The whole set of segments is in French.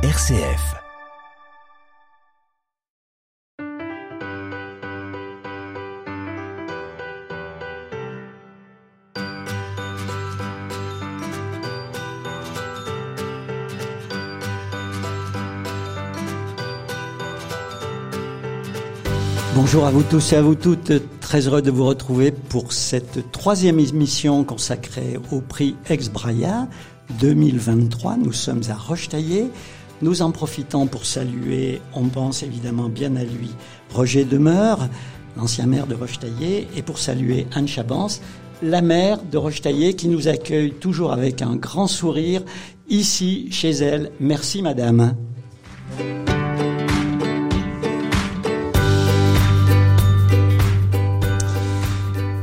RCF. Bonjour à vous tous et à vous toutes, très heureux de vous retrouver pour cette troisième émission consacrée au prix Ex-Braya 2023. Nous sommes à Rochetaillé. Nous en profitons pour saluer, on pense évidemment bien à lui, Roger Demeure, l'ancien maire de Rochetaillé, et pour saluer Anne Chabance, la maire de Rochetaillé qui nous accueille toujours avec un grand sourire ici chez elle. Merci madame.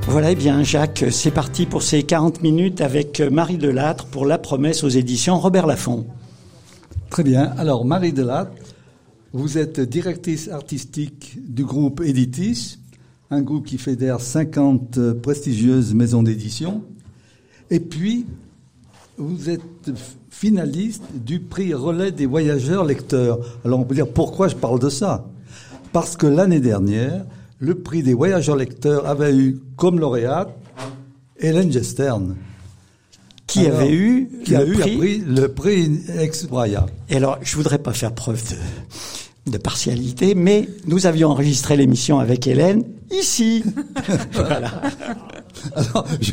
Voilà, eh bien Jacques, c'est parti pour ces 40 minutes avec Marie Delattre pour La Promesse aux éditions Robert Laffont. Très bien. Alors Marie Delattre, vous êtes directrice artistique du groupe Editis, un groupe qui fédère 50 prestigieuses maisons d'édition. Et puis, vous êtes finaliste du prix Relais des voyageurs lecteurs. Alors on peut dire pourquoi je parle de ça? Parce que l'année dernière, le prix des voyageurs lecteurs avait eu comme lauréate Hélène Gestern. Qui avait eu, qui le, a eu prix... prix, le prix ex Braya. Et alors, je voudrais pas faire preuve de, de partialité, mais nous avions enregistré l'émission avec Hélène ici. voilà. Alors, je,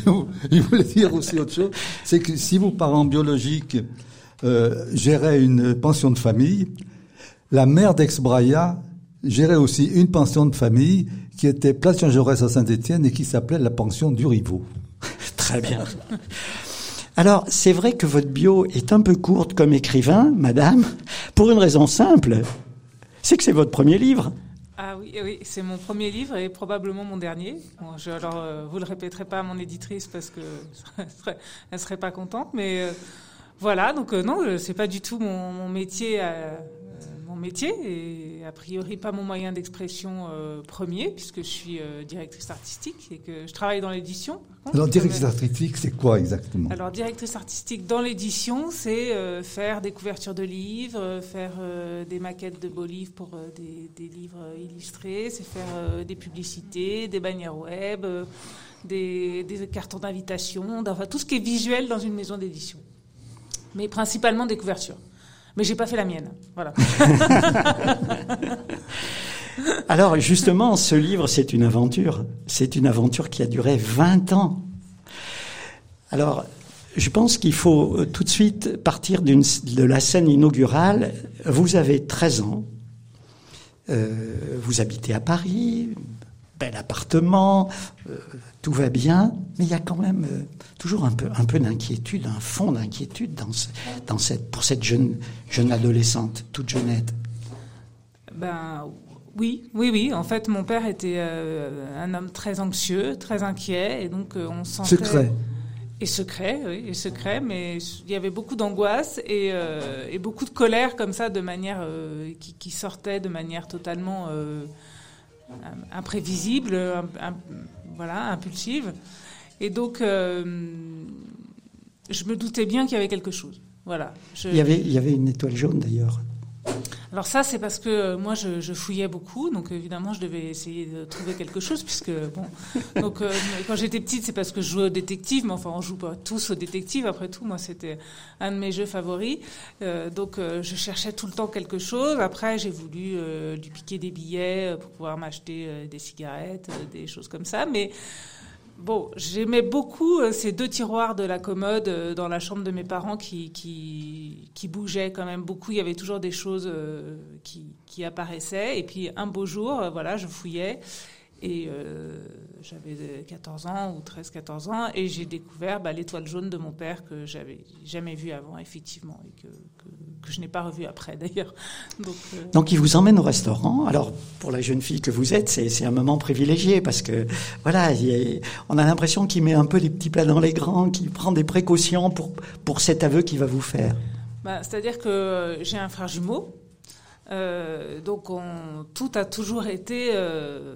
je, voulais dire aussi autre chose, c'est que si vos parents biologiques euh, géraient une pension de famille, la mère d'Ex-Braya gérait aussi une pension de famille qui était place Jean Jaurès à Saint-Étienne et qui s'appelait la pension du Rivaux. Très bien. Alors, c'est vrai que votre bio est un peu courte comme écrivain, madame, pour une raison simple. C'est que c'est votre premier livre. Ah oui, oui, c'est mon premier livre et probablement mon dernier. Bon, je, alors, euh, vous le répéterez pas à mon éditrice parce que elle serait, pas contente, mais euh, voilà. Donc euh, non, c'est pas du tout mon, mon métier mon métier et a priori pas mon moyen d'expression euh, premier puisque je suis euh, directrice artistique et que je travaille dans l'édition. Alors directrice artistique, c'est quoi exactement? Alors directrice artistique dans l'édition, c'est euh, faire des couvertures de livres, faire des maquettes de beaux livres pour des, des, livres illustrés, c'est faire des publicités, des bannières web, des, des, cartons d'invitation, enfin tout ce qui est visuel dans une maison d'édition, mais principalement des couvertures mais j'ai pas fait la mienne. Voilà. Alors justement, ce livre, c'est une aventure. C'est une aventure qui a duré 20 ans. Alors, je pense qu'il faut tout de suite partir de la scène inaugurale. Vous avez 13 ans. Euh, vous habitez à Paris, bel appartement, euh, tout va bien, mais il y a quand même euh, toujours un peu, un peu d'inquiétude, un fond d'inquiétude dans, ce, dans cette, pour cette jeune, jeune adolescente, toute jeunette. Ben oui, oui, oui. En fait, mon père était euh, un homme très anxieux, très inquiet, et donc on sentait secret. Et secret, oui, et secret, mais il y avait beaucoup d'angoisse et, et, beaucoup de colère comme ça, de manière qui, qui, sortait de manière totalement imprévisible, un, un, voilà, impulsive. Et donc, euh, je me doutais bien qu'il y avait quelque chose. Voilà. Il y avait une étoile jaune d'ailleurs. Alors ça, c'est parce que euh, moi, je, je, fouillais beaucoup, donc évidemment, je devais essayer de trouver quelque chose, puisque bon, donc euh, quand j'étais petite, c'est parce que je jouais au détective, mais enfin, on joue pas tous au détective. Après tout, moi, c'était un de mes jeux favoris, euh, donc euh, je cherchais tout le temps quelque chose. Après, j'ai voulu euh, lui piquer des billets pour pouvoir m'acheter des cigarettes, des choses comme ça, mais Bon, j'aimais beaucoup euh, ces deux tiroirs de la commode euh, dans la chambre de mes parents qui, qui, bougeaient quand même beaucoup. Il y avait toujours des choses euh, qui, qui apparaissaient. Et puis un beau jour, voilà, je fouillais et j'avais 14 ans ou 13-14 ans et j'ai découvert bah, l'étoile jaune de mon père que j'avais jamais vue avant, effectivement, et que, que je n'ai pas revue après d'ailleurs. Donc, euh... Donc, il vous emmène au restaurant. Alors, pour la jeune fille que vous êtes, c'est un moment privilégié parce que, voilà, on a l'impression qu'il met un peu les petits plats dans les grands, qu'il prend des précautions pour, pour cet aveu qu'il va vous faire. Bah, C'est-à-dire que j'ai un frère jumeau. Euh, donc, on, tout a toujours été euh,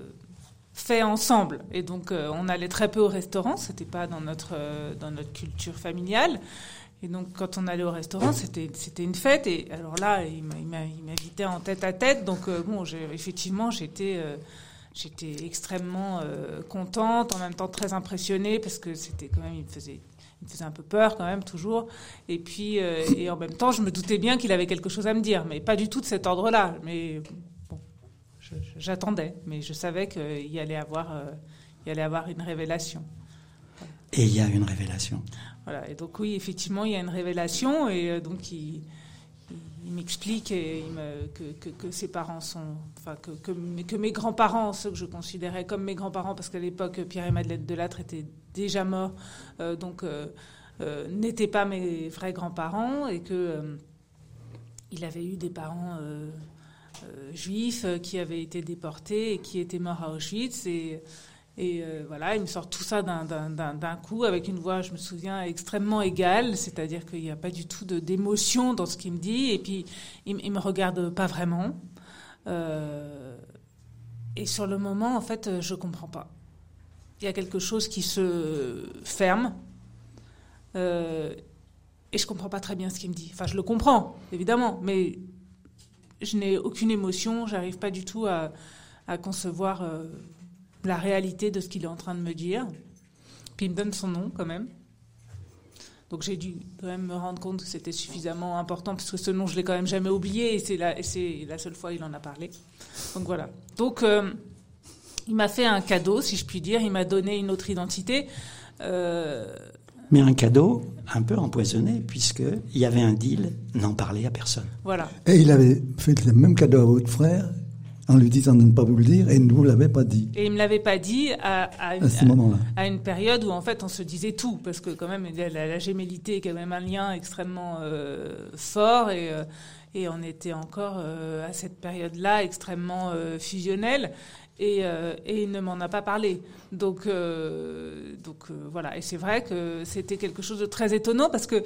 fait ensemble. Et donc, on allait très peu au restaurant, c'était pas dans notre, dans notre culture familiale. Et donc, quand on allait au restaurant, c'était une fête. Et alors là, il m'invitait en tête à tête. Donc, euh, bon, effectivement, j'étais euh, extrêmement euh, contente, en même temps très impressionnée parce que c'était quand même, il me faisait il me faisait un peu peur quand même toujours. Et puis, et en même temps, je me doutais bien qu'il avait quelque chose à me dire, mais pas du tout de cet ordre-là. Mais bon, j'attendais, mais je savais qu'il allait y allait avoir une révélation. Et il y a une révélation. Voilà. Et donc oui, effectivement, il y a une révélation et euh, donc il, m'explique que, que, ses parents sont, enfin que, que, mes grands-parents, ceux que je considérais comme mes grands-parents, parce qu'à l'époque Pierre et Madeleine Delattre étaient déjà morts, euh, donc euh, n'étaient pas mes vrais grands-parents et que il avait eu des parents juifs qui avaient été déportés et qui étaient morts à Auschwitz et et euh, voilà, il me sort tout ça d'un coup avec une voix, je me souviens, extrêmement égale, c'est-à-dire qu'il n'y a pas du tout d'émotion dans ce qu'il me dit, et puis il, il me regarde pas vraiment. Euh, et sur le moment, en fait, je comprends pas. Il y a quelque chose qui se ferme, euh, et je comprends pas très bien ce qu'il me dit. Enfin, je le comprends, évidemment, mais je n'ai aucune émotion, j'arrive pas du tout à concevoir la réalité de ce qu'il est en train de me dire. Puis il me donne son nom quand même. Donc j'ai dû quand même me rendre compte que c'était suffisamment important parce que ce nom je l'ai quand même jamais oublié et c'est la, la, seule fois il en a parlé. Donc voilà. Donc euh, il m'a fait un cadeau si je puis dire. Il m'a donné une autre identité. Euh, Mais un cadeau un peu empoisonné puisqu'il y avait un deal, n'en parler à personne. Voilà. Et il avait fait le même cadeau à votre frère en lui disant de ne pas vous le dire et ne vous l'avait pas dit. Et il me l'avait pas dit à, à, une, à, une, période où en fait on se disait tout parce que quand même la, la gémellité est quand même un lien extrêmement euh, fort et euh, et on était encore euh, à cette période-là extrêmement fusionnelle et, euh, et, il ne m'en a pas parlé. Donc, euh, donc euh, voilà. Et c'est vrai que c'était quelque chose de très étonnant parce que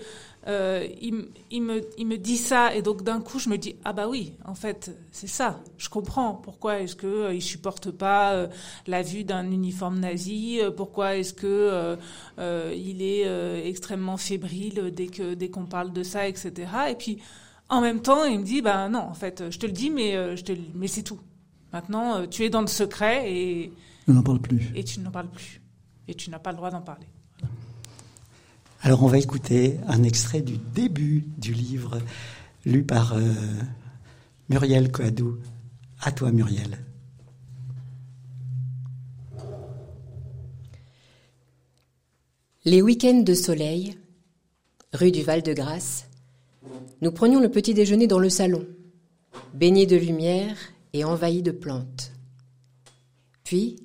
il, il, me, il me dit ça et donc d'un coup je me dis ah bah oui, en fait c'est ça. Je comprends pourquoi est-ce que il supporte pas la vue d'un uniforme nazi. pourquoi est-ce que il est extrêmement fébrile dès qu'on parle de ça, etc. Et puis en même temps, il me dit, bah non, en fait, je te le dis, mais c'est tout. Maintenant, euh, tu es dans le secret et. On n'en parle plus. Et tu n'en parles plus. Et tu n'as pas le droit d'en parler. Alors, on va écouter un extrait du début du livre, lu par euh, Muriel Coadou. À toi, Muriel. Les week-ends de soleil, rue du Val-de-Grâce, nous prenions le petit déjeuner dans le salon, baigné de lumière et envahi de plantes. Puis,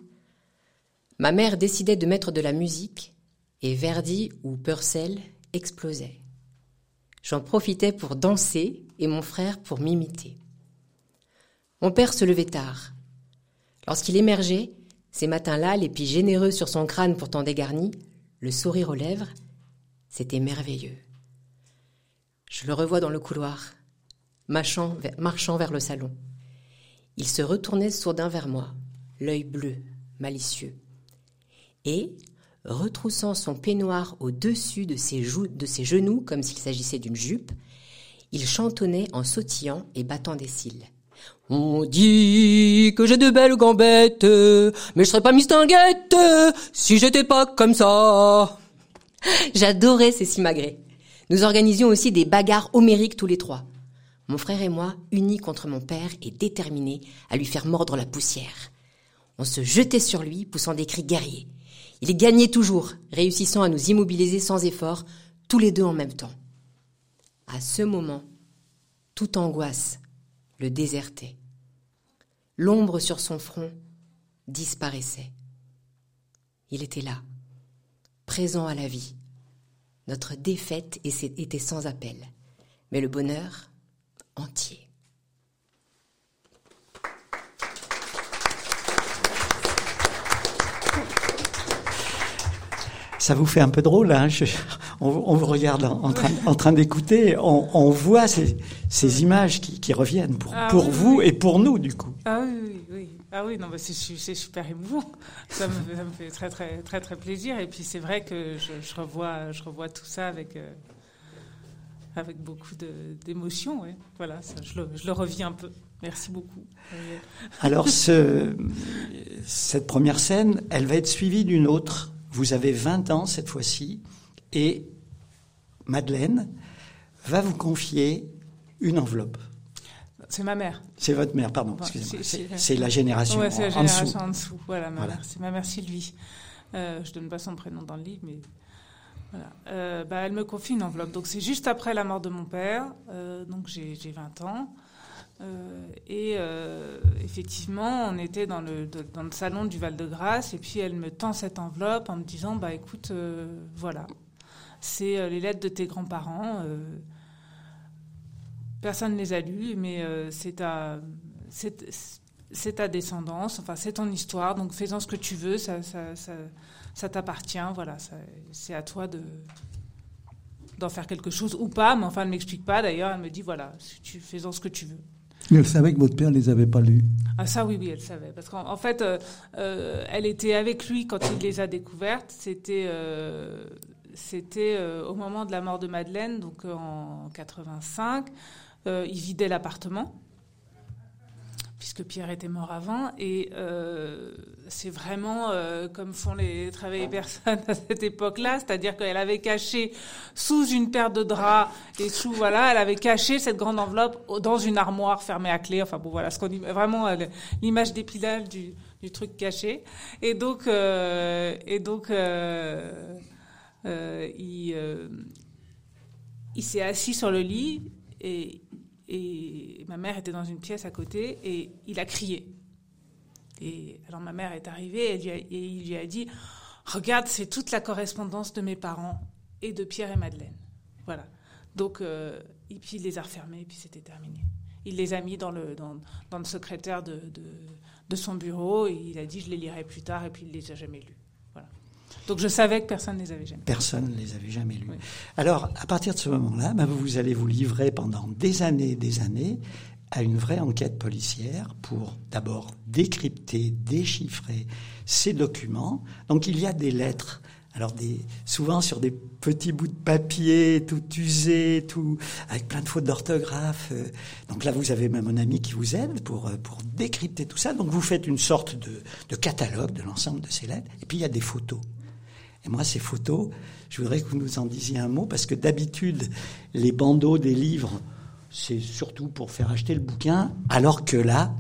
ma mère décidait de mettre de la musique et Verdi ou Purcell explosait. J'en profitais pour danser et mon frère pour m'imiter. Mon père se levait tard. Lorsqu'il émergeait, ces matins-là, l'épi généreux sur son crâne pourtant dégarni, le sourire aux lèvres, c'était merveilleux. Je le revois dans le couloir, marchant vers le salon. Il se retournait soudain vers moi, l'œil bleu, malicieux. Et, retroussant son peignoir au-dessus de ses, de ses genoux comme s'il s'agissait d'une jupe, il chantonnait en sautillant et battant des cils. On dit que j'ai de belles gambettes, mais je serais pas mistinguette si j'étais pas comme ça. J'adorais ces simagrées. Nous organisions aussi des bagarres homériques tous les trois. Mon frère et moi, unis contre mon père et déterminés à lui faire mordre la poussière. On se jetait sur lui, poussant des cris guerriers. Il gagnait toujours, réussissant à nous immobiliser sans effort, tous les deux en même temps. À ce moment, toute angoisse le désertait. L'ombre sur son front disparaissait. Il était là, présent à la vie. Notre défaite était sans appel, mais le bonheur entier. Ça vous fait un peu drôle, hein on, vous regarde en, train, d'écouter, on, voit ces, images qui, reviennent pour, ah pour vous et pour nous, du coup. Ah oui, oui, Ah oui, non, c'est super émouvant. Ça me, fait très, très, très, très plaisir. Et puis c'est vrai que je, revois, je revois tout ça avec, euh, avec beaucoup d'émotion. Ouais. Voilà, ça, je, le, je le reviens un peu. Merci beaucoup. Alors, ce, cette première scène, elle va être suivie d'une autre. Vous avez 20 ans cette fois-ci, et Madeleine va vous confier une enveloppe. C'est ma mère. C'est votre mère, pardon. excusez-moi. C'est la génération, ouais, la génération en dessous. Voilà, c'est ma mère Sylvie. Euh, je donne pas son prénom dans le livre, mais Euh, bah, elle me confie une enveloppe. Donc c'est juste après la mort de mon père. Euh, donc j'ai 20 ans. Euh, et effectivement, on était dans le, dans le salon du Val-de-Grâce, et puis elle me tend cette enveloppe en me disant, bah écoute, voilà, c'est les lettres de tes grands-parents. personne ne les a lues, mais c'est ta, c'est ta descendance, enfin c'est ton histoire, donc fais-en ce que tu veux, ça, ça, ça, ça t'appartient, voilà, c'est à toi de d'en faire quelque chose ou pas, mais enfin elle ne m'explique pas d'ailleurs, elle me dit voilà, tu fais-en ce que tu veux. Mais elle savait que votre père ne les avait pas lus. Ah ça oui, oui, elle savait. Parce qu'en fait, euh, euh, elle était avec lui quand il les a découvertes. C'était euh, c'était au moment de la mort de Madeleine, donc en 85. il vidait l'appartement puisque Pierre était mort avant. Et euh, c'est vraiment euh, comme font les travailleurs personnes à cette époque-là, c'est-à-dire qu'elle avait caché sous une paire de draps et sous voilà, elle avait caché cette grande enveloppe dans une armoire fermée à clé. Enfin bon voilà, ce qu'on vraiment euh, l'image d'épilage du, du, truc caché. Et donc et donc il il s'est assis sur le lit et et ma mère était dans une pièce à côté et il a crié. Et alors ma mère est arrivée et, il lui a dit Regarde, c'est toute la correspondance de mes parents et de Pierre et Madeleine. Voilà. Donc, euh, et puis il les a refermés et puis c'était terminé. Il les a mis dans le, dans, dans le secrétaire de, de, de, son bureau et il a dit Je les lirai plus tard et puis il les a jamais lus. Donc je savais que personne ne les avait jamais. Personne ne les avait jamais lus. Alors, à partir de ce moment-là, ben, vous allez vous livrer pendant des années et des années à une vraie enquête policière pour d'abord décrypter, déchiffrer ces documents. Donc il y a des lettres, alors des, souvent sur des petits bouts de papier, tout usé, tout avec plein de fautes d'orthographe. Donc là, vous avez même un ami qui vous aide pour pour décrypter tout ça. Donc vous faites une sorte de, de catalogue de l'ensemble de ces lettres. Et puis il y a des photos. Et moi, ces photos, je voudrais que vous nous en disiez un mot, parce que d'habitude, les bandeaux des livres, c'est surtout pour faire acheter le bouquin, alors que là,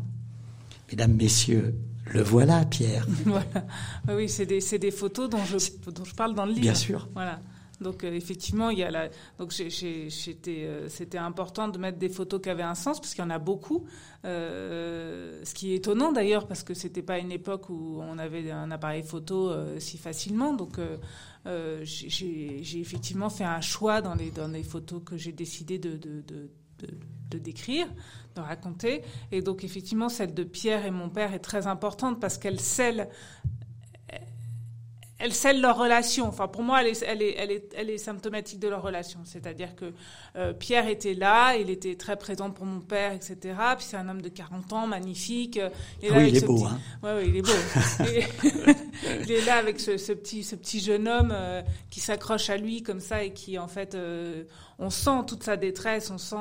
mesdames, messieurs, le voilà, Pierre. voilà. Oui, c'est des, des, photos dont je, dont je parle dans le livre. Bien sûr. Voilà. Donc euh, effectivement, il y a la... donc j'étais, euh, c'était important de mettre des photos qui avaient un sens parce qu'il y en a beaucoup. Euh, ce qui est étonnant d'ailleurs parce que c'était pas une époque où on avait un appareil photo si facilement. Donc j'ai effectivement fait un choix dans les dans les photos que j'ai décidé de, de, de, de décrire, de raconter. Et donc effectivement, celle de Pierre et mon père est très importante parce qu'elle scelle elle scelle leur relation. Enfin, pour moi, elle est, elle est, elle est, elle est symptomatique de leur relation. C'est-à-dire que euh, Pierre était là, il était très présent pour mon père, etc. Puis c'est un homme de 40 ans, magnifique. Et là, oui, il est beau, hein. Ouais, oui, il est beau. il est là avec ce, ce, petit, ce petit jeune homme euh, qui s'accroche à lui comme ça et qui, en fait, euh, on sent toute sa détresse, on sent,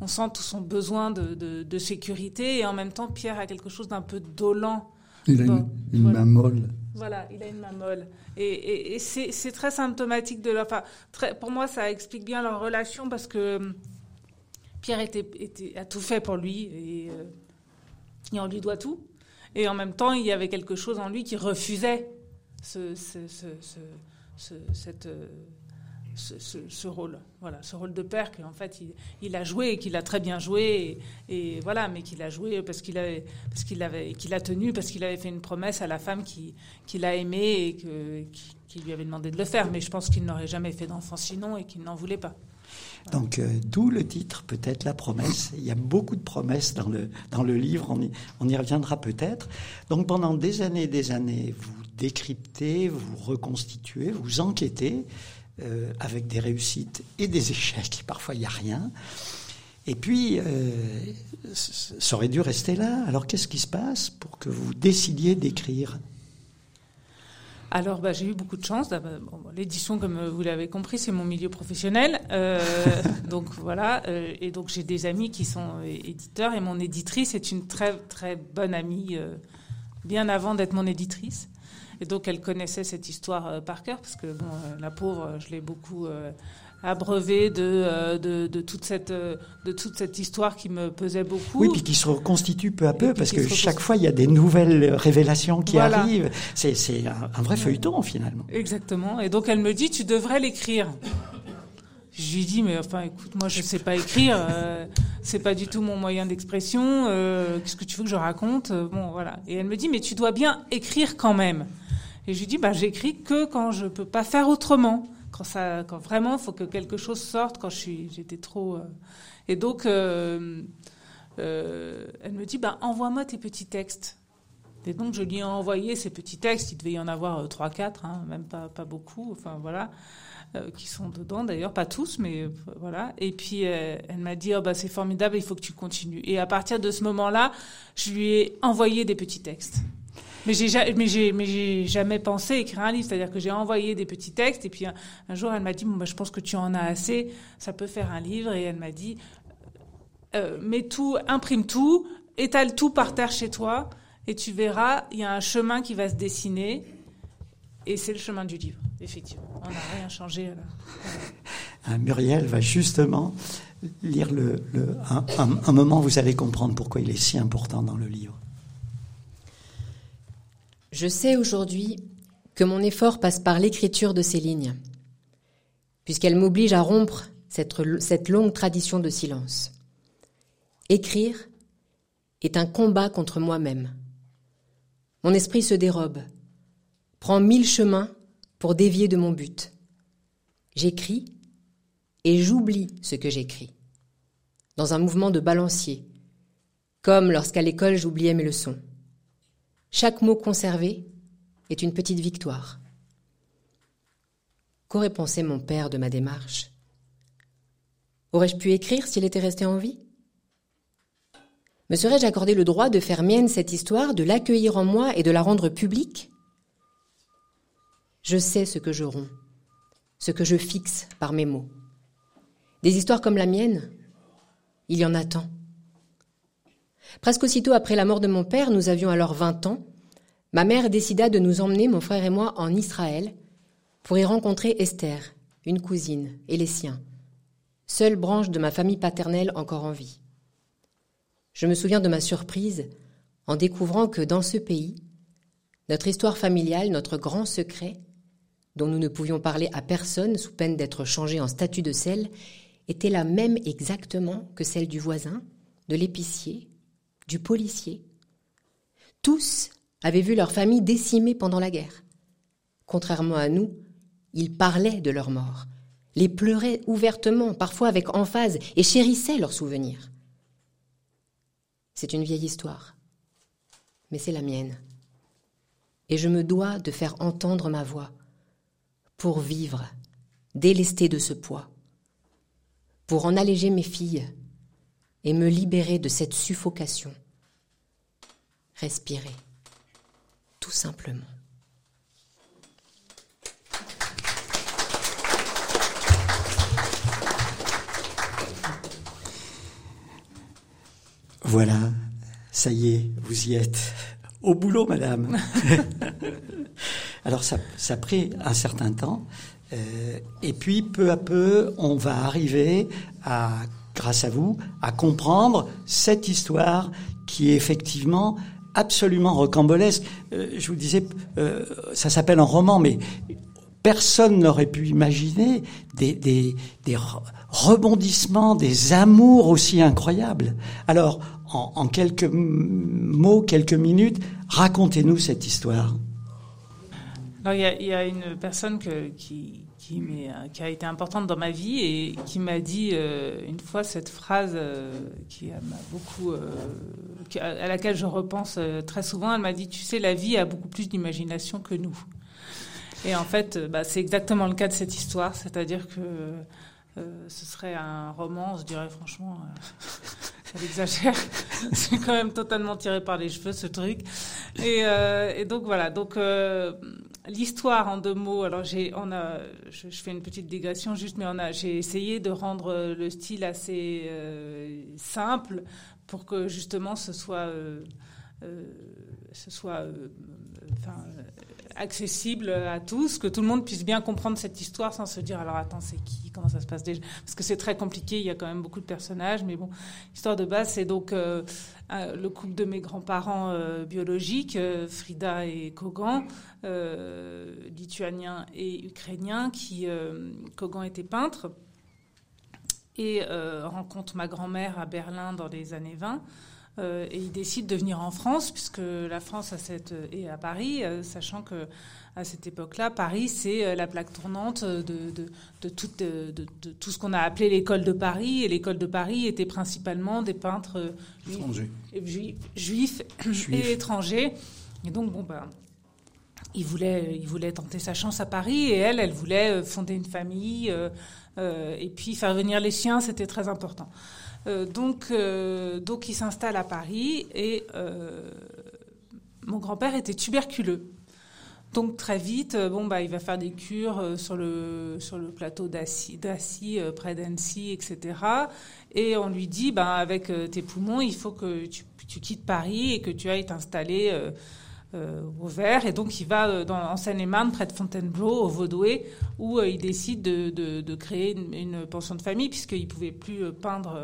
on sent tout son besoin de, de, de, sécurité. Et en même temps, Pierre a quelque chose d'un peu dolent. Il a une, une main molle. Voilà, il a une main molle. Et, et, c'est très symptomatique de leur. Enfin, très, pour moi, ça explique bien leur relation parce que hum, Pierre était, était, a tout fait pour lui et, euh, et, on lui doit tout. Et en même temps, il y avait quelque chose en lui qui refusait ce, ce, ce, cette. Ce, rôle, voilà, ce rôle de père qu'en fait il, a joué et qu'il a très bien joué et, voilà, mais qu'il a joué parce qu'il avait, parce qu'il qu'il a tenu parce qu'il avait fait une promesse à la femme qui, qu'il a aimée et que, qui, lui avait demandé de le faire. Mais je pense qu'il n'aurait jamais fait d'enfant sinon et qu'il n'en voulait pas. Donc, euh, d'où le titre, peut-être la promesse. Il y a beaucoup de promesses dans le, dans le livre, on y, on y reviendra peut-être. Donc, pendant des années et des années, vous décryptez, vous reconstituez, vous enquêtez, euh, avec des réussites et des échecs. Parfois, il n'y a rien. Et puis, euh, ça aurait dû rester là. Alors, qu'est-ce qui se passe pour que vous décidiez d'écrire? Alors, bah, j'ai eu beaucoup de chance. L'édition, comme vous l'avez compris, c'est mon milieu professionnel. Euh, donc voilà. Euh, et donc j'ai des amis qui sont éditeurs et mon éditrice est une très très bonne amie, euh, bien avant d'être mon éditrice. Et donc elle connaissait cette histoire par cœur parce que bon, la pauvre, je l'ai beaucoup abreuvé de, euh, de, de, toute cette, euh, de toute cette histoire qui me pesait beaucoup. Oui, puis qui se reconstitue peu à peu, parce que chaque fois, il y a des nouvelles révélations qui arrivent. C'est, c'est un, vrai feuilleton, finalement. Exactement. Et donc, elle me dit, tu devrais l'écrire. Je lui dis, mais enfin, écoute, moi, je sais pas écrire. Euh, c'est pas du tout mon moyen d'expression. Euh, qu'est-ce que tu veux que je raconte Bon, voilà. Et elle me dit, mais tu dois bien écrire quand même. Et je lui dis, bah, j'écris que quand je peux pas faire autrement quand ça, quand vraiment, il faut que quelque chose sorte. Quand je suis, j'étais trop. Euh. Et donc, euh, euh, elle me dit, bah, envoie-moi tes petits textes. Et donc, je lui ai envoyé ces petits textes. Il devait y en avoir trois, quatre, hein, même pas, pas beaucoup. Enfin, voilà. Qui sont dedans d'ailleurs, pas tous, mais voilà. Et puis elle m'a dit oh, bah c'est formidable, il faut que tu continues. Et à partir de ce moment-là, je lui ai envoyé des petits textes. Mais j'ai mais j'ai mais j'ai jamais pensé écrire un livre, c'est-à-dire que j'ai envoyé des petits textes et puis un, jour elle m'a dit bah je pense que tu en as assez, ça peut faire un livre et elle m'a dit euh, mets tout, imprime tout, étale tout par terre chez toi et tu verras, il y a un chemin qui va se dessiner et c'est le chemin du livre, effectivement. On n'a rien changé. Là. Ah, Muriel va justement lire le, le un, un moment, vous allez comprendre pourquoi il est si important dans le livre. Je sais aujourd'hui que mon effort passe par l'écriture de ces lignes, puisqu'elle m'oblige à rompre cette, longue tradition de silence. Écrire est un combat contre moi-même. Mon esprit se dérobe, prend mille chemins pour dévier de mon but. J'écris et j'oublie ce que j'écris, dans un mouvement de balancier, comme lorsqu'à l'école j'oubliais mes leçons. Chaque mot conservé est une petite victoire. Qu'aurait pensé mon père de ma démarche? Aurais-je pu écrire s'il était resté en vie? Me serais-je accordé le droit de faire mienne cette histoire, de l'accueillir en moi et de la rendre publique? Je sais ce que je romps, ce que je fixe par mes mots. Des histoires comme la mienne, il y en a tant. Presque aussitôt après la mort de mon père, nous avions alors 20 ans, ma mère décida de nous emmener, mon frère et moi, en Israël pour y rencontrer Esther, une cousine, et les siens, seule branche de ma famille paternelle encore en vie. Je me souviens de ma surprise en découvrant que dans ce pays, notre histoire familiale, notre grand secret, dont nous ne pouvions parler à personne sous peine d'être changés en statut de sel, était la même exactement que celle du voisin, de l'épicier, du policier. Tous avaient vu leur famille décimée pendant la guerre. Contrairement à nous, ils parlaient de leur mort, les pleuraient ouvertement, parfois avec emphase, et chérissaient leurs souvenirs. C'est une vieille histoire, mais c'est la mienne. Et je me dois de faire entendre ma voix pour vivre, délesté de ce poids, pour en alléger mes filles et me libérer de cette suffocation. Respirer, tout simplement. Voilà, ça y est, vous y êtes. Au boulot, madame. Alors ça, ça a pris un certain temps. Euh, et puis, peu à peu, on va arriver à grâce à vous, à comprendre cette histoire qui est effectivement absolument rocambolesque. Euh, je vous disais, euh, ça s'appelle un roman, mais personne n'aurait pu imaginer des, des, des, rebondissements, des amours aussi incroyables. Alors, en, en quelques mots, quelques minutes, racontez-nous cette histoire. Il y, a, y a une personne que, qui, qui, euh, qui, a été importante dans ma vie et qui m'a dit euh, une fois cette phrase euh, qui m'a beaucoup, à laquelle je repense très souvent. Elle m'a dit Tu sais, la vie a beaucoup plus d'imagination que nous. Et en fait, bah, c'est exactement le cas de cette histoire, c'est-à-dire que ce serait un roman, je dirais franchement, ça exagère. c'est quand même totalement tiré par les cheveux ce truc. Et, et donc voilà, donc l'histoire en deux mots. Alors j'ai, on a, je, fais une petite digression juste, mais on a, j'ai essayé de rendre le style assez euh, simple pour que justement ce soit, euh, euh, ce soit, enfin, accessible à tous, que tout le monde puisse bien comprendre cette histoire sans se dire alors attends c'est qui, comment ça se passe déjà, parce que c'est très compliqué, il y a quand même beaucoup de personnages, mais bon, l'histoire de base c'est donc euh, le couple de mes grands-parents euh, biologiques, euh, Frida et Kogan, lituaniens et ukrainiens, qui Kogan était peintre et rencontre ma grand-mère à Berlin dans les années 20. Euh, et il décide de venir en France, puisque la France a cette, est à Paris, euh, sachant que à cette époque-là, Paris, c'est euh, la plaque tournante de, de, de, tout, de, tout ce qu'on a appelé l'école de Paris. Et l'école de Paris était principalement des peintres juifs, juifs, et étrangers. Et donc, bon, ben, il voulait, il voulait tenter sa chance à Paris et elle, elle voulait fonder une famille et puis faire venir les siens, c'était très important. Euh, donc, euh, donc, il s'installe à Paris et euh, mon grand-père était tuberculeux. Donc très vite, bon bah il va faire des cures sur le sur le plateau d'Assy, près d'Annecy, etc. Et on lui dit, bah avec tes poumons, il faut que tu, tu quittes Paris et que tu ailles t'installer au vert. Et donc, il va euh, en Seine-et-Marne, près de Fontainebleau, au Vaudoué, où euh, il décide de, de, de créer une, pension de famille, puisqu'il ne pouvait plus peindre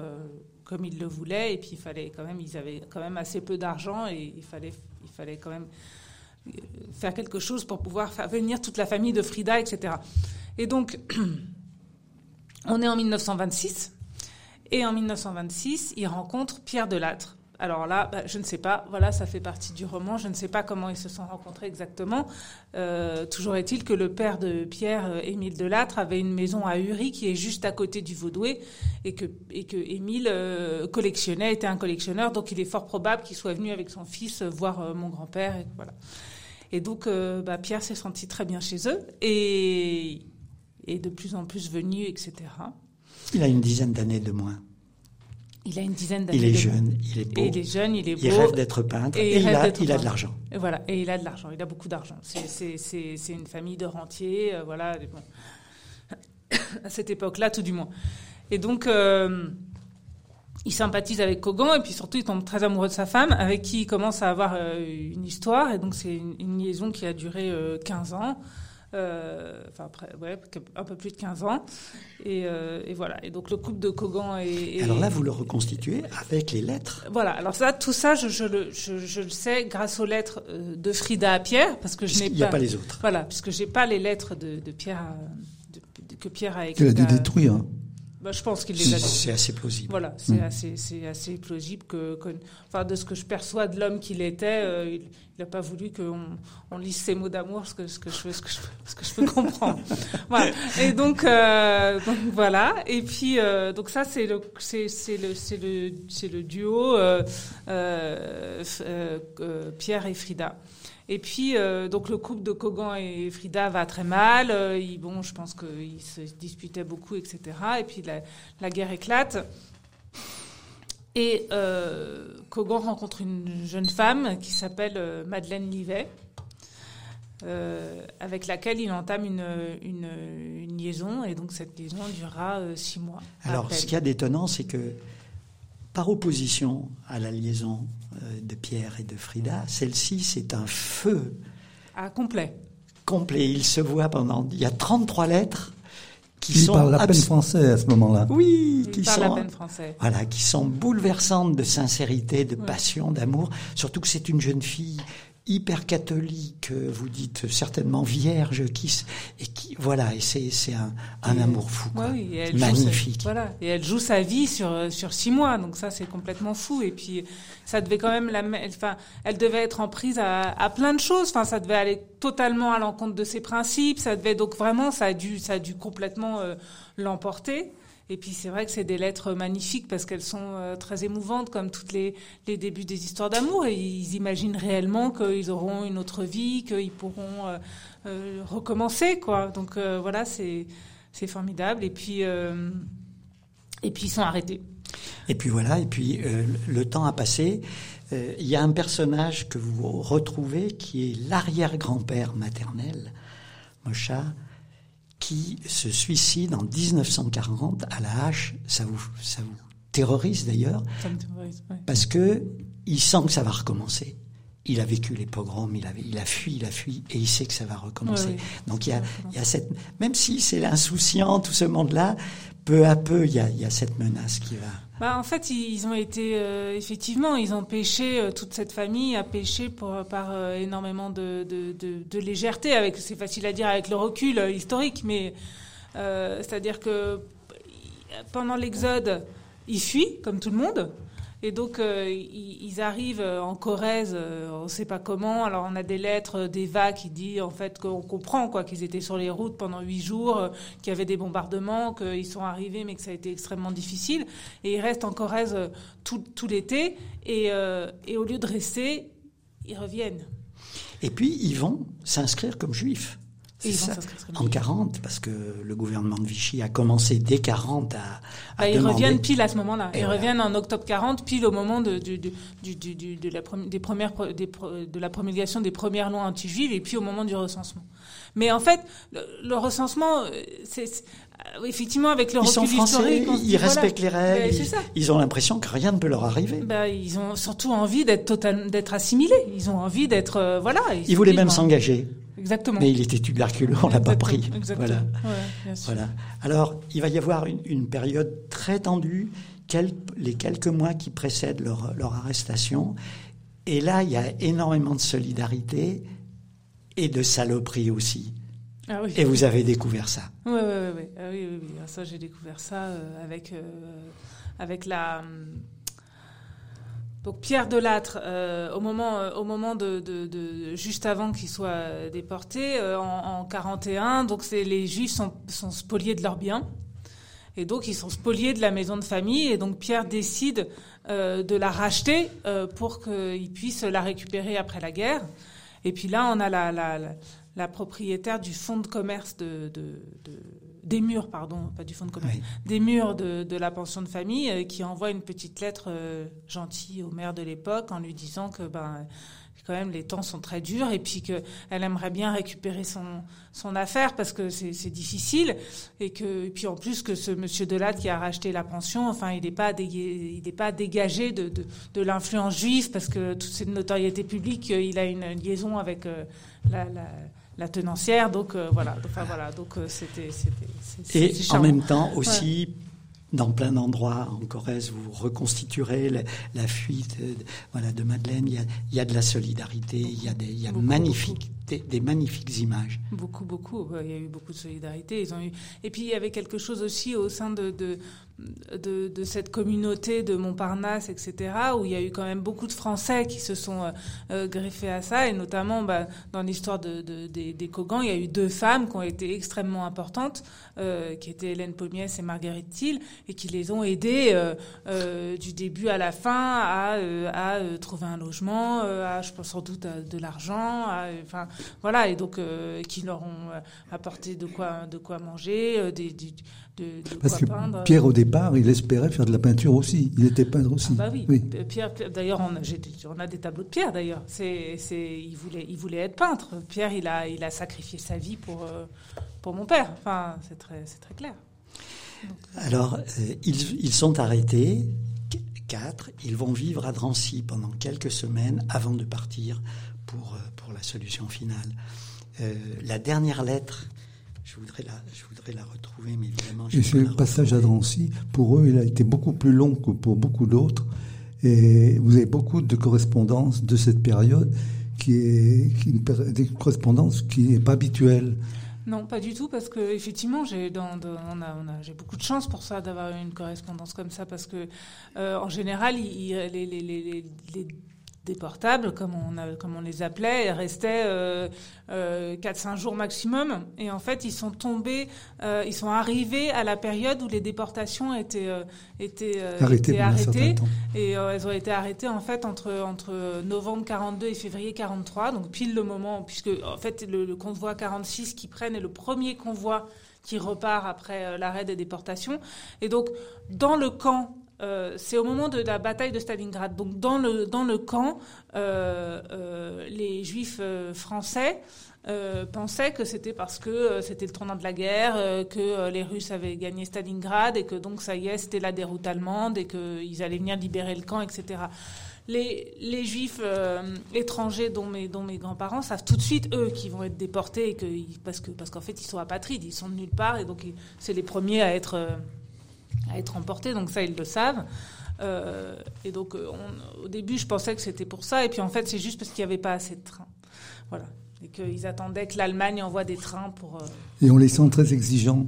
comme il le voulait. Et puis, il fallait quand même, ils avaient quand même assez peu d'argent et il fallait, il fallait quand même faire quelque chose pour pouvoir faire venir toute la famille de Frida, etc. Et donc, on est en 1926. Et en 1926, il rencontre Pierre Delattre, alors là, bah, je ne sais pas. Voilà, ça fait partie du roman. Je ne sais pas comment ils se sont rencontrés exactement. Euh, toujours est-il que le père de Pierre, euh, Émile Delattre, avait une maison à Uri qui est juste à côté du Vaudoué et que, Émile euh, collectionnait, était un collectionneur. Donc il est fort probable qu'il soit venu avec son fils voir mon grand-père. Et, voilà. et donc bah, Pierre s'est senti très bien chez eux et est de plus en plus venu, etc. Il a une dizaine d'années de moins. Il a une dizaine d'années. Il est jeune, il est beau. Et il est jeune, il est beau. Il rêve d'être peintre. Et, il, a, il a, de l'argent. Et voilà, et il a de l'argent. Il a beaucoup d'argent. C'est une famille de rentiers, euh, voilà. Bon. à cette époque-là, tout du moins. Et donc, euh, il sympathise avec Kogan, et puis surtout, il tombe très amoureux de sa femme, avec qui il commence à avoir euh, une histoire. Et donc, c'est une, une, liaison qui a duré 15 ans. Euh, enfin après, ouais, un peu plus de 15 ans. Euh, et, voilà. Et donc le couple de Kogan et, Alors là, vous le reconstituez avec les lettres. Voilà. Alors ça, tout ça, je, je, le, je, le, sais grâce aux lettres euh, de Frida à Pierre, parce que je n'ai pas. Il n'y a pas les autres. Voilà, puisque j'ai pas les lettres de, de Pierre, que Pierre a écrites. Il a dû détruire. Hein. Bah, je pense qu'il les a. C'est assez plausible. Voilà, c'est mm. assez, plausible que, enfin, de ce que je perçois de l'homme qu'il était, euh, il n'a pas voulu qu'on on lise ses mots d'amour, ce que, ce que je, ce que je, ce que je peux comprendre. voilà. Et donc, euh, donc voilà. Et puis, euh, donc ça, c'est le, c'est, c'est le, c'est le, c'est le duo Pierre et Frida. Et puis, euh, donc le couple de Kogan et Frida va très mal. Euh, bon, je pense qu'ils se disputaient beaucoup, etc. Et puis la, guerre éclate. Et euh, Kogan rencontre une jeune femme qui s'appelle euh, Madeleine Livet, avec laquelle il entame une, une, liaison. Et donc cette liaison durera six mois. Alors, ce qu'il y a d'étonnant, c'est que par opposition à la liaison de Pierre et de Frida, celle-ci, c'est un feu. Ah, complet. Complet. Il se voit pendant. Il y a 33 lettres qui il sont. parle à peine français à ce moment-là. Oui, il qui parle sont. à peine français. Voilà, qui sont bouleversantes de sincérité, de passion, d'amour. Surtout que c'est une jeune fille hyper catholique, vous dites certainement vierge, qui et qui voilà, et c'est c'est un, un amour fou, quoi. oui, elle magnifique. voilà, et elle joue sa vie sur sur six mois, donc ça c'est complètement fou. Et puis ça devait quand même la, enfin, elle devait être en prise à, à plein de choses. Enfin, ça devait aller totalement à l'encontre de ses principes. Ça devait donc vraiment, ça a dû ça a dû complètement euh, l'emporter. Et puis c'est vrai que c'est des lettres magnifiques parce qu'elles sont euh, très émouvantes comme toutes les, les débuts des histoires d'amour. Et ils imaginent réellement qu'ils auront une autre vie, qu'ils pourront euh, euh, recommencer, quoi. Donc voilà, c'est c'est formidable. Et puis et puis ils sont arrêtés. Et puis voilà, et puis le temps a passé. Il y a un personnage que vous retrouvez qui est l'arrière-grand-père maternel, Mosha, qui se suicide en 1940 à la hache. Ça vous, ça vous terrorise d'ailleurs, ouais. parce que il sent que ça va recommencer. Il a vécu les pogroms, il, avait, il a fui, il a fui, et il sait que ça va recommencer. Ouais, ouais. Donc il y, a, il y a cette, même si c'est l'insouciant, tout ce monde-là, peu à peu, il y a, il y a cette menace qui va. Bah, en fait, ils ont été euh, effectivement, ils ont pêché euh, toute cette famille a pêché pour, par euh, énormément de, de, de, de légèreté. Avec, c'est facile à dire avec le recul historique, mais c'est-à-dire que pendant l'exode, ils fuient comme tout le monde. Et donc, euh, ils, arrivent euh, en Corrèze, euh, on ne sait pas comment. Alors, on a des lettres d'Eva qui dit en fait qu'on comprend quoi qu'ils étaient sur les routes pendant huit jours, qu'il y avait des bombardements, qu'ils sont arrivés, mais que ça a été extrêmement difficile. Et ils restent en Corrèze tout, l'été. Et, et au lieu de rester, ils reviennent. Et puis ils vont s'inscrire comme juifs. C'est ça. En juifs. 40, parce que le gouvernement de Vichy a commencé dès 40 à, à Bah, ils demander- reviennent pile à ce moment-là. Ils voilà. reviennent en octobre 40, pile au moment de, du, du, du, du- du- de, la, des premières, de la promulgation des premières lois anti-juives et puis au moment du recensement. Mais en fait, le, le recensement, euh, c'est euh, effectivement avec le Ils recul sont français, historique, ils voilà. respectent les règles, Ben, c'est ils, ont l'impression que rien ne peut leur arriver. Bah, ils ont surtout envie d'être d'être assimilés. Ils ont envie d'être, euh, voilà. Ils voulaient même ben, s'engager, Exactement. mais il était tuberculeux, on l'a pas pris. Exactement. Voilà. Ouais, bien sûr. Voilà. Alors, il va y avoir une, une période très tendue, quel- les quelques mois qui précèdent leur, leur arrestation. Et là, il y a énormément de solidarité et de saloperie aussi. Ah oui. Et vous avez découvert ça. Ouais, ouais, ouais, ouais. Ah oui, oui, oui. Ah, Ça, j'ai découvert ça euh, avec, euh, avec la. hum, Donc Pierre Delattre, euh, au moment, euh, au moment de, de, de- juste avant qu'il soit déporté, euh, en, en 41, donc c'est les Juifs sont, sont spoliés de leurs biens. Et donc, ils sont spoliés de la maison de famille. Et donc, Pierre décide euh, de la racheter euh, pour qu'il puisse la récupérer après la guerre. Et puis là, on a la, la, la, la propriétaire du fonds de commerce de, de, de- des murs, pardon, pas du fonds de commerce, Oui. des murs de, de la pension de famille, euh, qui envoie une petite lettre euh, gentille au maire de l'époque en lui disant que ben quand même les temps sont très durs et puis que elle aimerait bien récupérer son son affaire parce que c'est difficile et que et puis en plus que ce monsieur Delatte qui a racheté la pension enfin il n'est pas dégagé, il n'est pas dégagé de de, de l'influence juive parce que toute cette notoriété publique euh, il a une liaison avec euh, la, la la tenancière donc euh, voilà enfin voilà donc euh, c'était Et en même temps aussi, dans plein d'endroits en Corrèze, vous reconstituerez la, la fuite euh, voilà, de Madeleine. Il y, a, il y a de la solidarité, il y a des, il y a Beaucoup, magnifiques, Des, des magnifiques images. Beaucoup, beaucoup. Il y a eu beaucoup de solidarité. Ils ont eu. Et puis il y avait quelque chose aussi au sein de de, de, de cette communauté de Montparnasse, etc., où il y a eu quand même beaucoup de Français qui se sont euh, euh, greffés à ça, et notamment bah, dans l'histoire de, de- des, des Cogans, il y a eu deux femmes qui ont été extrêmement importantes, euh, qui étaient Hélène Pommiès et Marguerite Thiel, et qui les ont aidées euh, euh, du début à la fin à, euh, à trouver un logement, euh, à, je pense sans doute à de l'argent, enfin voilà, et donc euh, qui leur ont apporté de quoi de quoi manger, euh, des, des- de, de Parce quoi que peindre. Pierre, au départ, il espérait faire de la peinture aussi. Il était peintre aussi. Ah bah oui. P- Pierre, Pierre- d'ailleurs, on, a- des- on a des tableaux de Pierre. D'ailleurs, c'est, c'est, il voulait, il voulait être peintre. Pierre, il a, il a sacrifié sa vie pour, euh, pour mon père. Enfin, c'est très, c'est très clair. Alors, euh, ils, ils sont arrêtés, qu- quatre. Ils vont vivre à Drancy pendant quelques semaines avant de partir pour, euh, pour la solution finale. Euh, la dernière lettre, je voudrais la, je voudrais la retrouver, mais évidemment, je Et ce passage à. Drancy, pour eux, il a été beaucoup plus long que pour beaucoup d'autres. Et vous avez beaucoup de correspondances de cette période qui est qui- des correspondances qui n'est pas habituelle. Non, pas du tout, parce que effectivement, j'ai dans, dans- on a, on a, j'ai beaucoup de chance pour ça d'avoir une correspondance comme ça, parce que euh, en général, il- il- les, les, les, les, les déportables, comme on, a, comme on les appelait, restaient euh, euh, 4-5 jours maximum. Et en fait, ils sont tombés, euh, ils sont arrivés à la période où les déportations étaient, euh, étaient, euh, Arrêtées étaient arrêtées. Et euh, elles ont été arrêtées en fait entre entre novembre 42 et février 43, donc pile le moment puisque en fait le, le convoi 46 qui prennent est le premier convoi qui repart après l'arrêt des déportations. Et donc dans le camp euh, c'est au moment de la bataille de Stalingrad. Donc dans le dans le camp, euh, euh, les Juifs français pensaient que c'était parce que c'était le tournant de la guerre, que les Russes avaient gagné Stalingrad et que donc ça y est, c'était la déroute allemande et qu'ils allaient venir libérer le camp, etc. Les, les Juifs étrangers, dont mes, dont mes grands-parents, savent tout de suite eux qu'ils vont être déportés et que parce que parce qu'en fait ils sont apatrides, ils sont de nulle part et donc c'est les premiers à être à être emportés. Donc ça ils le savent. Euh, et donc euh, on- au début je pensais que c'était pour ça et puis en fait c'est juste parce qu'il n'y avait pas assez de trains. Voilà. Et qu'ils attendaient que l'Allemagne envoie des trains pour. euh, Et on les sent très exigeants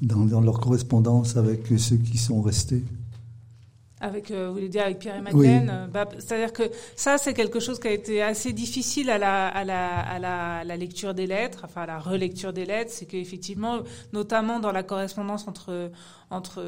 dans, dans leur correspondance avec ceux qui sont restés. Avec, euh, vous voulez dire avec Pierre et Madeleine Oui. bah, C'est-à-dire que ça, c'est quelque chose qui a été assez difficile à la, à la, à la, à la lecture des lettres, enfin à la relecture des lettres. C'est qu'effectivement, notamment dans la correspondance entre entre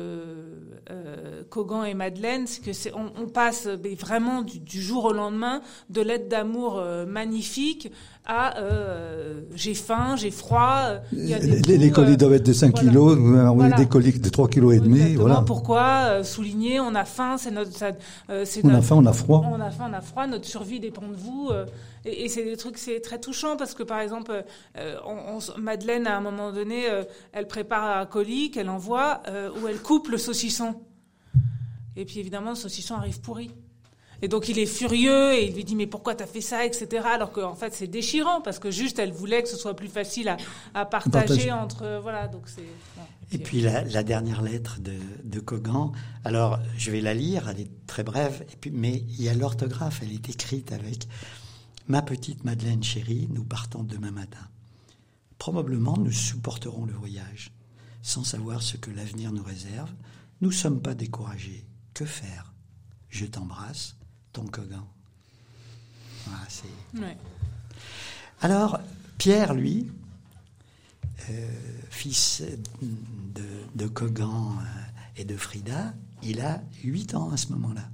euh, Kogan et Madeleine, c'est que c'est on, on passe mais vraiment du, du jour au lendemain de lettres d'amour euh, magnifiques à euh, j'ai faim, j'ai froid. euh, il y a des Les, colis euh, doivent être de 5 voilà. kilos, on Voilà. des colis de 3 kilos et demi, voilà. Pourquoi euh, souligner On a faim, c'est notre, ça, euh, c'est On a faim, on a froid. on a faim, on a froid, notre survie dépend de vous. euh, et et c'est des trucs, c'est très touchant parce que par exemple, euh, on- on- Madeleine à un moment donné, euh, elle prépare un colis qu'elle envoie euh, où elle coupe le saucisson. Et puis évidemment, le saucisson arrive pourri. Et donc il est furieux et il lui dit mais pourquoi t'as fait ça, etc. Alors qu'en fait c'est déchirant parce que juste elle voulait que ce soit plus facile à, à partager entre euh, voilà donc c'est. Et puis la, la dernière lettre de, de Kogan, alors je vais la lire, elle est très brève, et puis, mais il y a l'orthographe, elle est écrite avec Ma petite Madeleine chérie, nous partons demain matin. Probablement nous supporterons le voyage, sans savoir ce que l'avenir nous réserve. Nous ne sommes pas découragés. Que faire? Je t'embrasse, ton Kogan. Voilà, c'est. ouais. Alors, Pierre, lui, euh, fils de, de Kogan euh, et de Frida, il a 8 ans à ce moment-là.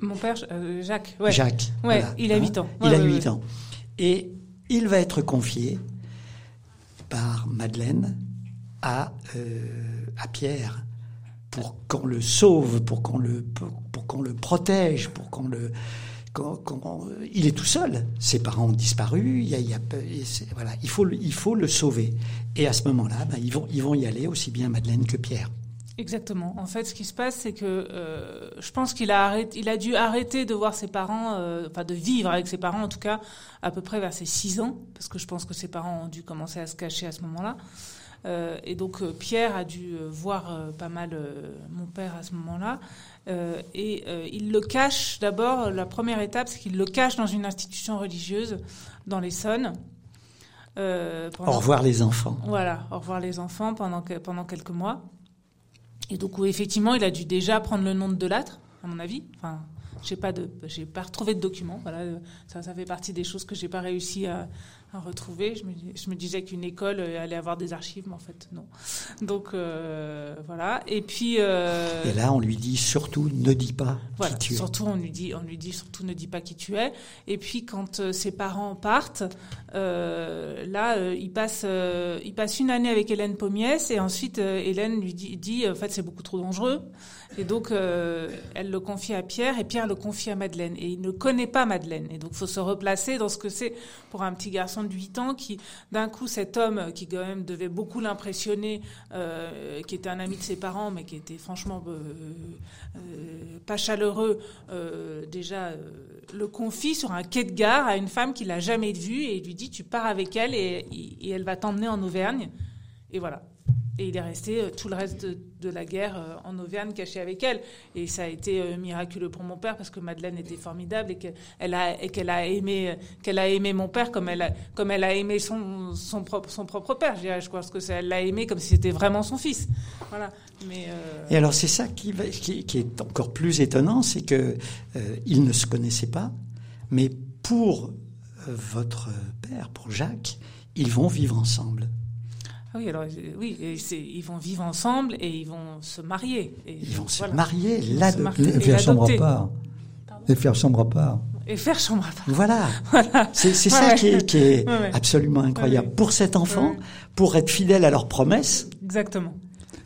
Mon père euh, Jacques. Ouais. Jacques. Ouais, voilà, il a hein, 8 ans. Il a ouais, 8 ouais. ans. Et il va être confié par Madeleine à, euh, à Pierre pour qu'on le sauve, pour qu'on le, pour, qu'on le protège, pour qu'on le... qu'on- il est tout seul. Ses parents ont disparu. Il, y a, voilà, il, faut, il faut le sauver. Et à ce moment-là, ben, ils, vont, ils vont y aller aussi bien Madeleine que Pierre. Exactement. En fait, ce qui se passe, c'est que euh, je pense qu'il a il a dû arrêter de voir ses parents, euh, enfin de vivre avec ses parents, en tout cas, à peu près vers ses 6 ans, parce que je pense que ses parents ont dû commencer à se cacher à ce moment-là. Euh, et donc euh, Pierre a dû euh, voir pas mal mon père à ce moment-là. Euh, et euh, il le cache d'abord, la première étape, c'est qu'il le cache dans une institution religieuse dans l'Essonne. Euh, Au revoir les enfants. voilà, au revoir les enfants pendant, que- pendant quelques mois. Et donc, où effectivement, il a dû déjà prendre le nom de Delattre, à mon avis. Enfin, j'ai pas de, j'ai pas retrouvé de document. Voilà, ça, ça fait partie des choses que j'ai pas réussi à, à retrouver. Je me, dis- je me disais qu'une école euh, allait avoir des archives, mais en fait, non. Donc, euh, voilà. Et puis, euh, Et là, on lui dit surtout ne dis pas voilà, qui tu es. surtout on lui dit, on lui dit surtout ne dis pas qui tu es. Et puis quand ses parents partent, là il passe, il passe une année avec Hélène Pommiès et ensuite Hélène lui dit, dit, en fait c'est beaucoup trop dangereux. Et donc euh, elle le confie à Pierre et Pierre le confie à Madeleine. Et il ne connaît pas Madeleine. Et donc il faut se replacer dans ce que c'est pour un petit garçon de 8 ans qui d'un coup cet homme qui quand même devait beaucoup l'impressionner, euh, qui était un ami de ses parents mais qui était franchement euh, euh, pas chaleureux, euh, déjà euh, le confie sur un quai de gare à une femme qu'il n'a jamais vue et lui dit tu pars avec elle et elle va t'emmener en Auvergne. Et voilà. Et il est resté euh, tout le reste de, la guerre euh, en Auvergne caché avec elle. Et ça a été euh, miraculeux pour mon père parce que Madeleine était formidable et qu'elle a, et qu'elle a aimé, qu'elle a aimé mon père comme elle a, comme elle a aimé son, son propre, son propre père. Je dirais, je que elle l'a aimé comme si c'était vraiment son fils. Voilà. Et alors c'est ça qui, est encore plus étonnant, c'est que ils ne se connaissaient pas, mais pour votre père, pour Jacques, ils vont vivre ensemble. Ah oui, alors euh, oui, et ils vont vivre ensemble et ils vont se marier. Et Ils vont se voilà. marier se marier. Et Et faire chambre à l'adopter. part. Pardon Et faire chambre à part. Et faire chambre à part. Voilà, c'est c'est Ouais, ça ouais. qui est, qui est Ouais, absolument incroyable. Pour cet enfant, pour être fidèle à leurs promesses, Exactement.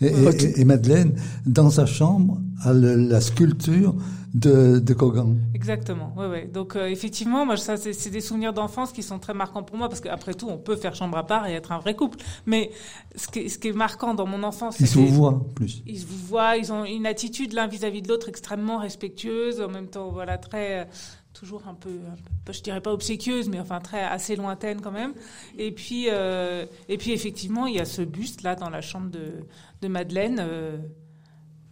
Et, et, et Madeleine, dans sa chambre, a le- la sculpture de, de Kogan. Exactement, ouais, ouais. Donc euh, effectivement, moi, ça, c'est des souvenirs d'enfance qui sont très marquants pour moi, parce qu'après tout, on peut faire chambre à part et être un vrai couple. Mais ce qui est, ce qui est marquant dans mon enfance, Ils se voient en plus. Ils se voient, ils ont une attitude l'un vis-à-vis de l'autre extrêmement respectueuse, en même temps, voilà, très, euh, toujours un peu, un peu, je dirais pas obséquieuse, mais enfin très assez lointaine quand même. Et puis, euh, et puis effectivement, il y a ce buste là dans la chambre de, de Madeleine euh,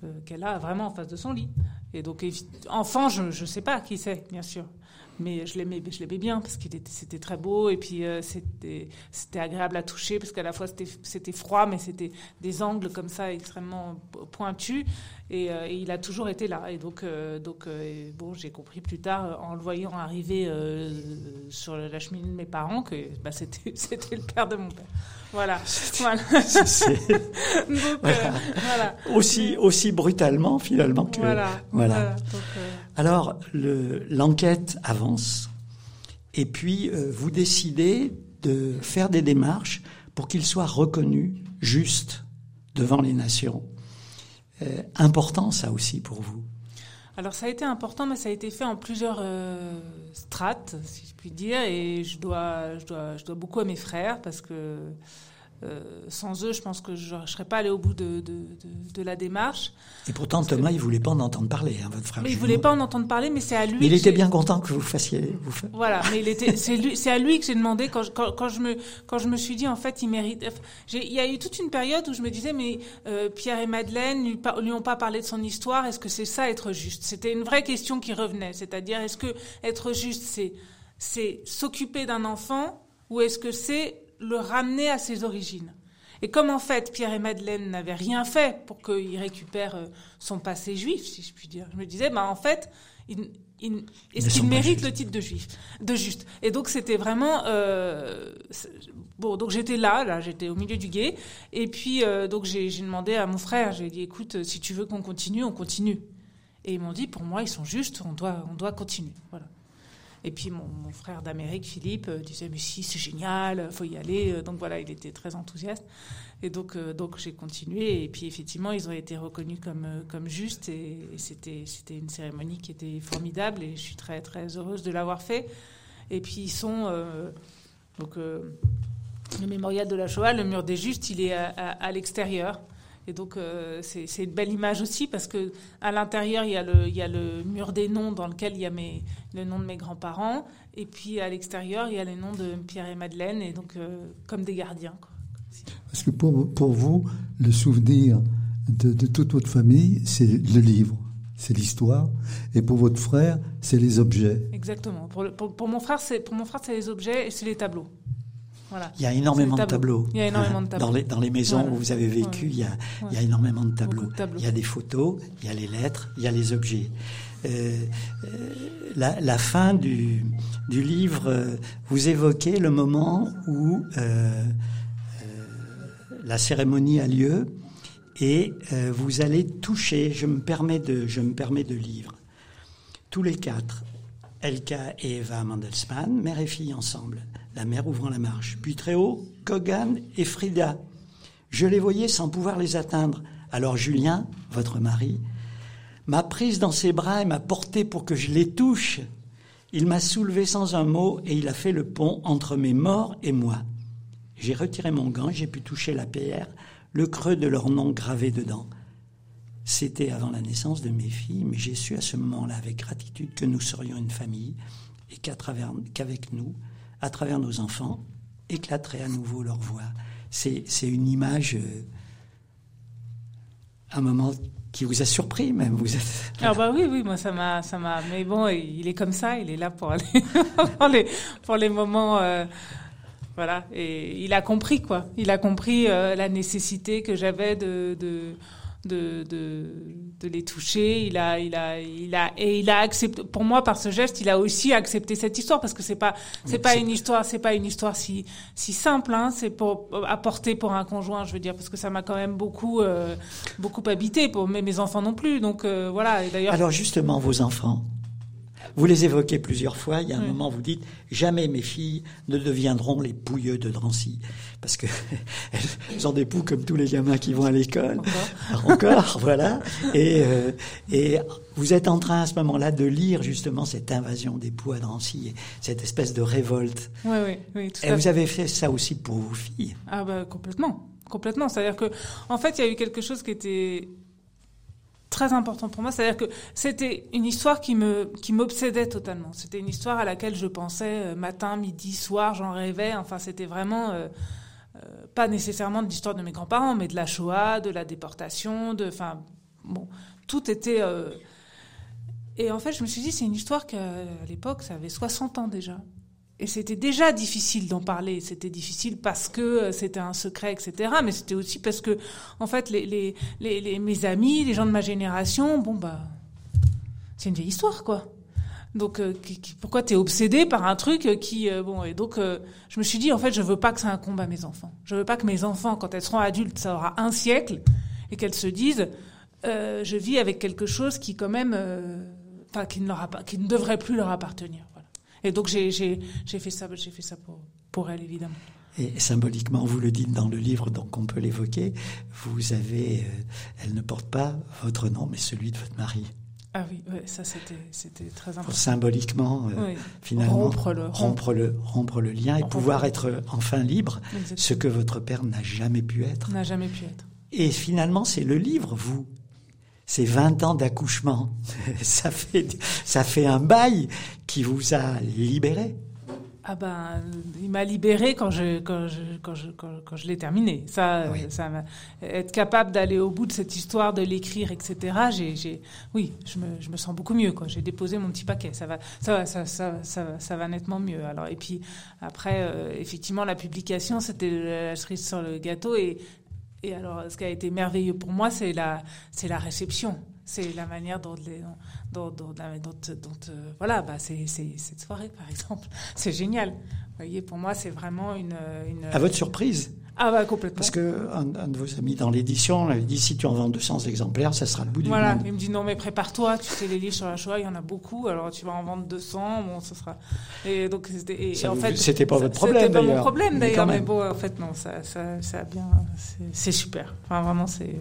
euh, qu'elle a vraiment en face de son lit. Et donc, enfant, je ne sais pas qui c'est, bien sûr. Mais je l'aimais, je l'aimais bien parce était, c'était très beau et puis euh, c'était, c'était agréable à toucher parce qu'à la fois c'était, c'était froid, mais c'était des angles comme ça extrêmement pointus et, il a toujours été là. Et donc, donc bon, j'ai compris plus tard en le voyant arriver sur la cheminée de mes parents que bah, c'était, c'était le père de mon père. Voilà. voilà. C'est donc, euh, Voilà. voilà. aussi, aussi brutalement finalement que. Voilà. Voilà. Donc, euh, Alors, le- l'enquête avance, et puis euh, vous décidez de faire des démarches pour qu'il soit reconnu juste devant les nations. Euh, important ça aussi pour vous. Alors ça a été important, mais ça a été fait en plusieurs euh, strates, si je puis dire, et je dois, je dois, je dois beaucoup à mes frères parce que euh, sans eux, je pense que je ne serais pas allé au bout de, de, de, de la démarche. Et pourtant, Parce que- Thomas, il voulait pas en entendre parler, hein, votre frère. Mais il jumeau. voulait pas en entendre parler, mais c'est à lui. Mais il était bien content que vous fassiez. Vous Voilà, mais il était, c'est à lui que j'ai demandé quand je, quand, quand je me, quand je me suis dit en fait il mérite. Il y a eu toute une période où je me disais mais euh, Pierre et Madeleine lui, lui ont pas parlé de son histoire. Est-ce que c'est ça être juste? C'était une vraie question qui revenait, c'est-à-dire est-ce que être juste c'est c'est s'occuper d'un enfant ou est-ce que c'est le ramener à ses origines et comme en fait Pierre et Madeleine n'avaient rien fait pour qu'il récupère euh, son passé juif, si je puis dire, je me disais, bah en fait, il, est-ce qu'il mérite le titre de juif, de juste? Et donc c'était vraiment euh, bon. Donc j'étais là, là, j'étais au milieu du guet, et puis euh, donc j'ai j'ai demandé à mon frère, j'ai dit, écoute, si tu veux qu'on continue, on continue. Et ils m'ont dit, pour moi, ils sont justes, on doit, on doit continuer. Voilà. Et puis mon, frère d'Amérique, Philippe, euh, disait mais si c'est génial, faut y aller. Euh, Donc voilà, il était très enthousiaste. Et donc euh, donc j'ai continué. Et puis effectivement, ils ont été reconnus comme euh, comme justes. Et, c'était c'était une cérémonie qui était formidable. Et je suis très très heureuse de l'avoir fait. Et puis ils sont euh, donc euh, le mémorial de la Shoah, le mur des justes, il est à l'extérieur. Et donc euh, c'est une belle image aussi parce que à l'intérieur il y a le il y a le mur des noms dans lequel il y a mes le nom de mes grands-parents et puis à l'extérieur il y a les noms de Pierre et Madeleine et donc euh, comme des gardiens. Quoi. Parce que pour, pour vous, le souvenir de, de toute votre famille, c'est le livre, c'est l'histoire. Et pour votre frère, c'est les objets. Exactement. Le- pour mon frère c'est les objets et c'est les tableaux. Voilà. Il y a énormément de le tableau. tableaux. Il y a énormément de tableaux. Dans les, dans les maisons Voilà. où vous avez vécu, il, y a, il y a énormément de tableaux. Beaucoup de tableaux. Il y a des photos, il y a les lettres, il y a les objets. Euh, euh, la, la fin du, du livre, euh, vous évoquez le moment où la cérémonie a lieu et vous allez toucher, je me permets de, je me permets de lire, tous les quatre, Elka et Eva Mandelsmann, mère et fille ensemble, la mère ouvrant la marche, puis très haut, Kogan et Frida. Je les voyais sans pouvoir les atteindre. Alors Julien, votre mari, m'a prise dans ses bras et m'a porté pour que je les touche. Il m'a soulevé sans un mot et il a fait le pont entre mes morts et moi. J'ai retiré mon gant, j'ai pu toucher la pierre, le creux de leur nom gravé dedans. C'était avant la naissance de mes filles, mais j'ai su à ce moment-là avec gratitude que nous serions une famille et qu'à travers, qu'avec nous, à travers nos enfants, éclaterait à nouveau leur voix. C'est, une image, euh, un moment qui vous a surpris même. Vous êtes... Ah bah oui, oui, moi ça m'a. Mais bon, il est comme ça, il est là pour aller pour les pour les moments, euh, voilà. Et il a compris quoi. Il a compris euh, la nécessité que j'avais de, de de les toucher. Il a il a il a et il a accepté. Pour moi, par ce geste, il a aussi accepté cette histoire parce que c'est pas c'est pas une histoire, c'est pas une histoire si si simple. Hein, c'est pour apporter pour un conjoint, je veux dire, parce que ça m'a quand même beaucoup euh, beaucoup habité. Pour mais mes enfants non plus. Donc euh, voilà. D'ailleurs. Alors justement, vos enfants, Vous les évoquez plusieurs fois. Il y a un Oui. moment, vous dites jamais mes filles ne deviendront les pouilleux de Drancy, parce que elles ont des poux comme tous les gamins qui vont à l'école. Encore. Encore, voilà. Et, euh, et vous êtes en train à ce moment-là de lire justement cette invasion des poux à Drancy, et cette espèce de révolte. Oui, oui, oui, tout Et vous fait. avez fait ça aussi pour vos filles. Ah bah complètement, complètement. C'est-à-dire que, en fait, il y a eu quelque chose qui était très important pour moi. C'est-à-dire que c'était une histoire qui m'obsédait totalement. C'était une histoire à laquelle je pensais euh, matin, midi, soir, j'en rêvais. Enfin, c'était vraiment euh, euh, pas nécessairement de l'histoire de mes grands-parents, mais de la Shoah, de la déportation, de, enfin, bon, tout était. Et en fait, je me suis dit, c'est une histoire qu'à l'époque, ça avait 60 ans déjà. Et c'était déjà difficile d'en parler. C'était difficile parce que euh, c'était un secret, etc. Mais c'était aussi parce que, en fait, les, mes amis, les gens de ma génération, bon, bah, c'est une vieille histoire, quoi. Donc, euh, pourquoi t'es obsédé par un truc euh, qui, bon, et donc, je me suis dit, en fait, je veux pas que ça incombe à mes enfants. Je veux pas que mes enfants, quand elles seront adultes, ça aura un siècle, et qu'elles se disent, je vis avec quelque chose qui, quand même, enfin, qui qui ne devrait plus leur appartenir. Et donc, j'ai, j'ai, j'ai fait ça, j'ai fait ça pour, pour elle, évidemment. Et symboliquement, vous le dites dans le livre, donc on peut l'évoquer, vous avez, euh, elle ne porte pas votre nom, mais celui de votre mari. Ah oui, ouais, ça, c'était, c'était très Pour important. symboliquement, euh, Oui. finalement, Rompre le- rompre le, rompre le lien et Rompre pouvoir être enfin libre, Exactement. ce que votre père n'a jamais pu être. n'a jamais pu être. Et finalement, c'est le livre, vous. C'est 20 ans d'accouchement. ça, fait, ça fait un bail qui vous a libéré. Ah ben, il m'a libéré quand je quand je quand je quand, quand je l'ai terminé. Ça, Oui. ça être capable d'aller au bout de cette histoire, de l'écrire, etc. J'ai, j'ai, oui, je me je me sens beaucoup mieux. J'ai déposé mon petit paquet. Ça va, ça va, ça ça ça va nettement mieux. Alors et puis après, euh, effectivement, la publication, c'était la cerise sur le gâteau et et alors, ce qui a été merveilleux pour moi, c'est la, c'est la réception. C'est la manière dont, dont, euh, voilà, bah, c'est cette soirée, par exemple. C'est génial. Vous voyez, pour moi, c'est vraiment une, une. À votre surprise. Ah, bah, complètement. Parce que un, un de vos amis dans l'édition avait dit si tu en vends 200 exemplaires, ça sera le bout du Voilà, monde. il me dit non mais prépare-toi, tu sais les livres sur la Shoah, il y en a beaucoup, alors tu vas en vendre 200, bon ce sera. Et donc c'était et, Ça et en vous- fait c'était pas ça- votre problème, C'était pas mon d'ailleurs. problème Mais d'ailleurs, mais même. bon en fait non, ça ça ça a bien c'est- c'est super. Enfin vraiment c'est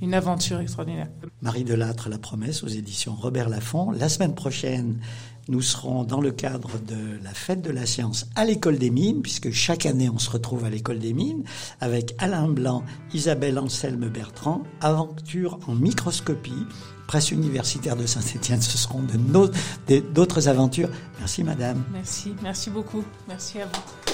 une aventure extraordinaire. Marie Delattre, La Promesse, aux éditions Robert Laffont. La semaine prochaine, nous serons dans le cadre de la fête de la science à l'école des mines, puisque chaque année on se retrouve à l'école des mines, avec Alain Blanc, Isabelle Anselme Bertrand, Aventure en microscopie, presse universitaire de Saint-Étienne. Ce seront d'autres aventures. Merci madame. Merci, merci beaucoup. Merci à vous.